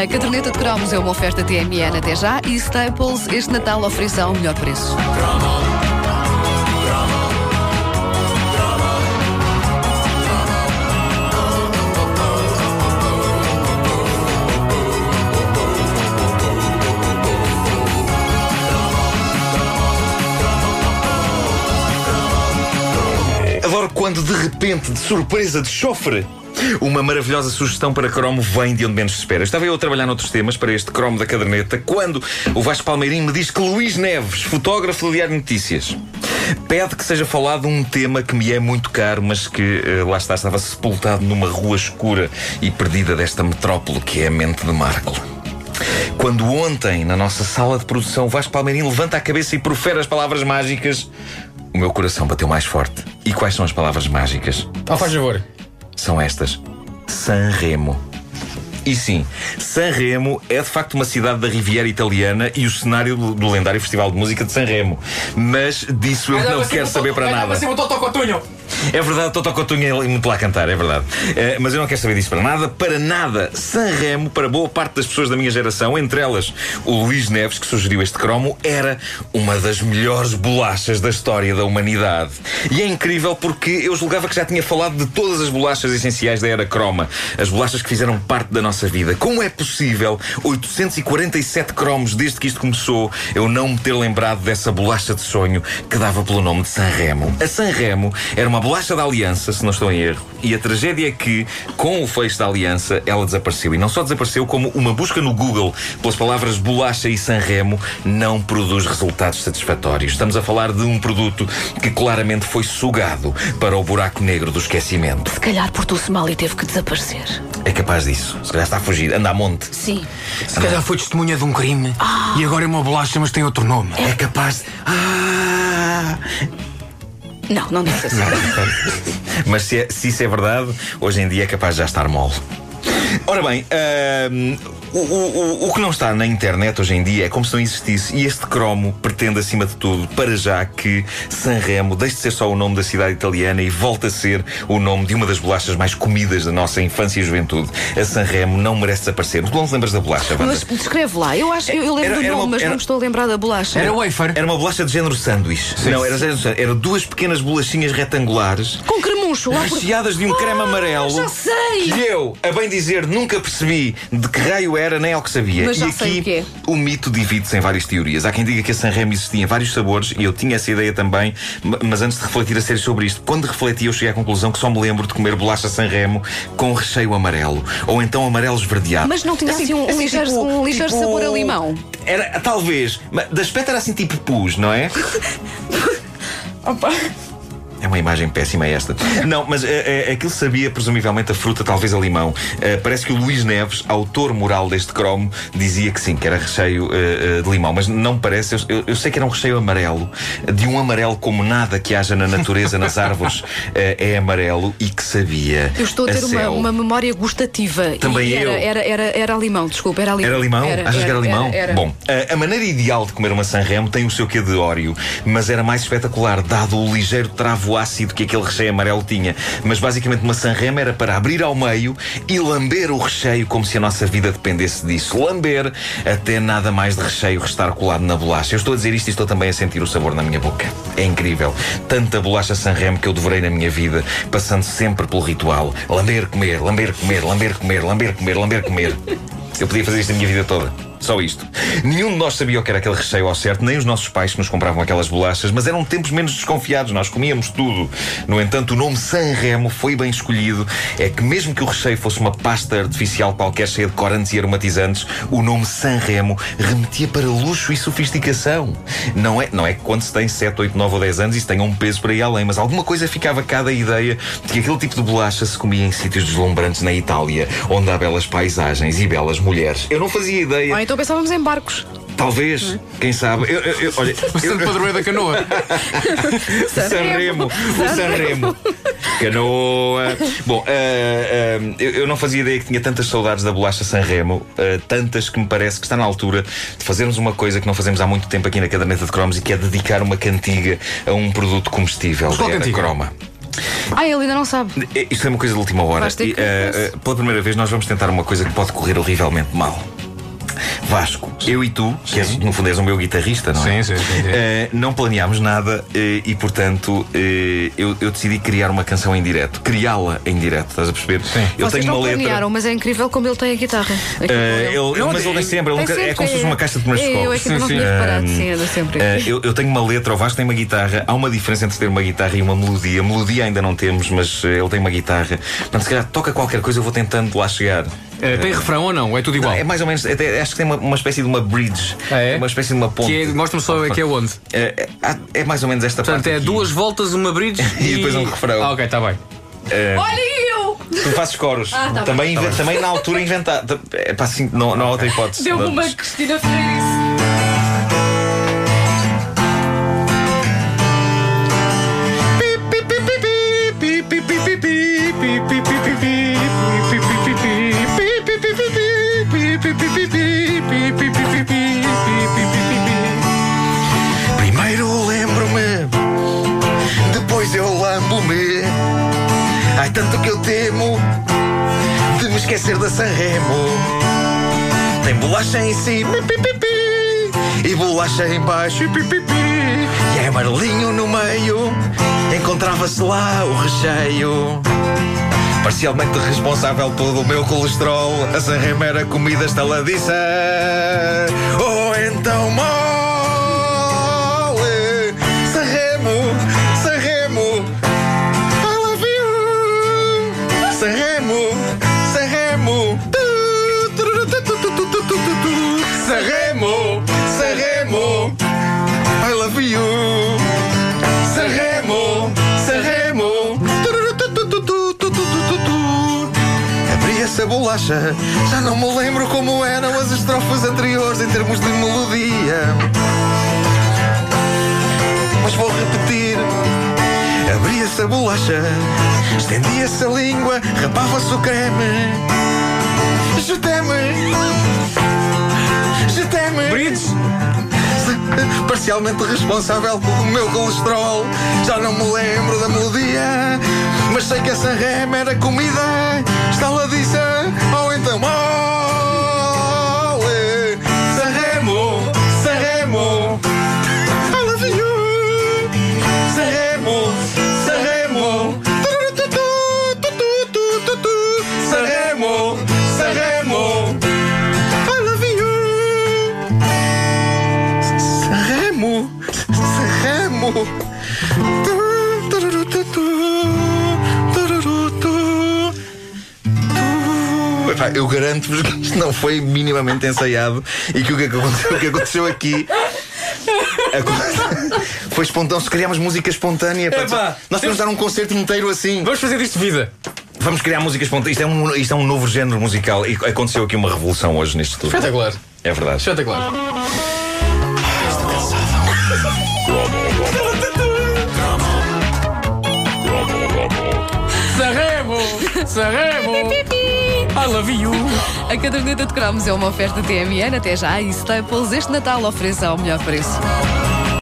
A caderneta de cromos é uma oferta TMN até já e Staples este Natal ofereça ao melhor preço. Adoro quando de repente, de surpresa, de chofre. Uma maravilhosa sugestão para cromo vem de onde menos se espera. Estava eu a trabalhar noutros temas para este cromo da caderneta quando o Vasco Palmeirinho me diz que Luís Neves, fotógrafo do Diário Notícias, pede que seja falado um tema que me é muito caro, mas que eh, lá está, estava sepultado numa rua escura e perdida desta metrópole que é a mente de Marco. Quando ontem, na nossa sala de produção, Vasco Palmeirinho levanta a cabeça e profere as palavras mágicas, o meu coração bateu mais forte. E quais são as palavras mágicas? Então faz favor. São estas: Sanremo. E sim, Sanremo é de facto uma cidade da Riviera Italiana e o cenário do, do lendário Festival de Música de Sanremo. Mas disso eu não quero saber para nada. Um totocotunho. É verdade, Toto Cotunha é muito lá cantar, é verdade. Eh, mas eu não quero saber disso para nada. Para nada, Sanremo, para boa parte das pessoas da minha geração, entre elas o Luís Neves, que sugeriu este cromo, era uma das melhores bolachas da história da humanidade. E é incrível porque eu julgava que já tinha falado de todas as bolachas essenciais da era croma. As bolachas que fizeram parte da nossa vida. Como é possível, 847 cromos desde que isto começou, eu não me ter lembrado dessa bolacha de sonho que dava pelo nome de Sanremo? A Sanremo era uma bolacha da aliança, se não estou em erro, e a tragédia é que, com o fecho da aliança, ela desapareceu. E não só desapareceu, como uma busca no Google pelas palavras bolacha e Sanremo não produz resultados satisfatórios. Estamos a falar de um produto que claramente foi sugado para o buraco negro do esquecimento. Se calhar portou-se mal e teve que desaparecer. É capaz disso. Se calhar está a fugir. Anda a monte. Sim. Se calhar foi testemunha de um crime e agora é uma bolacha, mas tem outro nome. É capaz de... Ah! Não, não disse assim. Mas se, é- se isso é verdade, hoje em dia é capaz de já estar mole. Ora bem, ahm, o, o- o- que não está na internet hoje em dia é como se não existisse, e este cromo pretende, acima de tudo, para já que Sanremo deixe de ser só o nome da cidade italiana e volte a ser o nome de uma das bolachas mais comidas da nossa infância e juventude. A Sanremo não merece desaparecer. Tu não te lembras da bolacha, Wanda? Mas descreve lá. Eu, acho, eu, eu lembro Era- do nome, uma- mas era- não me estou a lembrar da bolacha. Era wafer. Era uma bolacha de género sanduíche. Não, era, género sanduíche. era duas pequenas bolachinhas retangulares Com lá por... recheadas de um creme Ah, amarelo. já sei! Que eu, a bem dizer, nunca percebi de que raio era nem ao que sabia. Mas já e sei aqui o que é. o mito divide-se em várias teorias. Há quem diga que a Sanremo existia em vários sabores e eu tinha essa ideia também, ma- mas antes de refletir a sério sobre isto, quando refleti, eu cheguei à conclusão que só me lembro de comer bolacha Sanremo com recheio amarelo ou então amarelo esverdeado. Mas não tinha assim um- um ligeiro- um ligeiro sabor a limão? Era, talvez, mas de aspecto era assim tipo pus, não é? Opa. É uma imagem péssima esta. Não, mas é, é, aquilo sabia presumivelmente a fruta, talvez a limão. Eh, parece que o Luís Neves, autor moral deste cromo, dizia que sim, que era recheio eh, de limão. Mas não parece. Eu, eu- eu sei que era um recheio amarelo, de um amarelo como nada que haja na natureza, nas árvores, é amarelo e que sabia. Eu estou a ter uma, céu. uma memória gustativa. Também e eu. Era, era, era, era limão, desculpa, era limão. Era limão? Achas que era limão? era. Bom, a, a maneira ideal de comer uma Sanremo tem o seu quê de óleo, mas era mais espetacular, dado o ligeiro travo ácido que aquele recheio amarelo tinha. Mas basicamente uma Sanremo era para abrir ao meio e lamber o recheio como se a nossa vida dependesse disso. Lamber até nada mais de recheio restar colado na bolacha. Eu estou a dizer isto e estou também a sentir o sabor na minha boca. É incrível. Tanta bolacha Sanremo que eu devorei na minha vida, passando sempre pelo ritual. Lamber, comer, lamber, comer, lamber, comer, lamber, comer, lamber, comer. Eu podia fazer isto a minha vida toda. Só isto. Nenhum de nós sabia o que era aquele recheio ao certo, nem os nossos pais que nos compravam aquelas bolachas, mas eram tempos menos desconfiados, nós comíamos tudo. No entanto, o nome Sanremo foi bem escolhido. É que mesmo que o recheio fosse uma pasta artificial qualquer cheia de corantes e aromatizantes, o nome Sanremo remetia para luxo e sofisticação. Não é, não é que quando se tem 7, 8, 9 ou 10 anos isso tenha um peso para ir além, mas alguma coisa ficava cá da ideia de que aquele tipo de bolacha se comia em sítios deslumbrantes na Itália, onde há belas paisagens e belas mulheres. Eu não fazia ideia. Então pensávamos em barcos. Talvez, quem sabe. Eu, eu- eu- olha, O Santo Padroeiro da Canoa. Sanremo, o Sanremo. Canoa. Bom, ah, ah, eu, eu não fazia ideia que tinha tantas saudades da bolacha Sanremo, ah, tantas que me parece que está na altura de fazermos uma coisa que não fazemos há muito tempo aqui na caderneta de cromos e que é dedicar uma cantiga a um produto comestível Mas qual era cantiga? croma. Ah, ele ainda não sabe. Eh, Isto é uma coisa de última hora. E, que- eh, eh, pela primeira vez, nós vamos tentar uma coisa que pode correr horrivelmente mal. Vasco, eu e tu, que és, no fundo és o meu guitarrista, não é? Sim, sim, sim, sim. Eh, não planeámos nada eh, e, portanto, eh, eu, eu decidi criar uma canção em direto. Criá-la em direto, estás a perceber? Sim. Eu Vocês tenho não uma letra. planearam, mas é incrível como ele tem a guitarra. Eh, ele. ele- Não, mas ele tem sempre, ele Tem nunca- é como se fosse uma caixa de primeiros É, Eu é que não Sim, tinha sim. reparado, sim, sempre. Eu, eu tenho uma letra, o Vasco tem uma guitarra. Há uma diferença entre ter uma guitarra e uma melodia. Melodia ainda não temos, mas ele tem uma guitarra. Portanto, se calhar toca qualquer coisa, eu vou tentando lá chegar. Eh, tem refrão ou não? É tudo igual? É mais ou menos, até, acho que tem uma, uma espécie de uma bridge. Ah, é? Uma espécie de uma ponte. É, Mostra-me só que é onde. É, é- é mais ou menos esta Portanto, parte. é aqui. duas voltas, uma bridge E depois um refrão. Ah, ok, está bem. Olha eu! Tu fazes coros. Ah, tá também, também na altura inventar. É pá, assim, não, não há outra hipótese. Deu-me uma Cristina Freire. Ai, tanto que eu temo de me esquecer da Sanremo. Tem bolacha em cima e bolacha em baixo e é amarelinho no meio. Encontrava-se lá o recheio. Parcialmente responsável pelo meu colesterol, a Sanremo era comida estaladiça. Ou então mole, Sanremo, remo. Sanremo, Sanremo, I love you, Sanremo, Sanremo. Abri essa bolacha, já não me lembro como eram as estrofes anteriores em termos de melodia, mas vou repetir. Abri essa bolacha, estendia-se a língua, rapava-se o creme. Je-t'aime, je-t'aime. Bridge! Parcialmente responsável pelo meu colesterol. Já não me lembro da melodia, mas sei que essa rema era comida. Estaladiça ou então mole. Eu garanto-vos que isto não foi minimamente ensaiado e que o que aconteceu, o que aconteceu aqui aco- foi espontâneo. Se criámos música espontânea, pá. Epá, nós podemos dar um concerto inteiro assim. Vamos fazer disto vida. Vamos criar música espontânea. Isto é um, isto é um novo género musical e aconteceu aqui uma revolução hoje neste estudo. Espetacular. É verdade. Espetacular. Sanremo! I love you! A caderneta de cromos é uma oferta TMN até já e Staples este Natal ofereça ao melhor preço.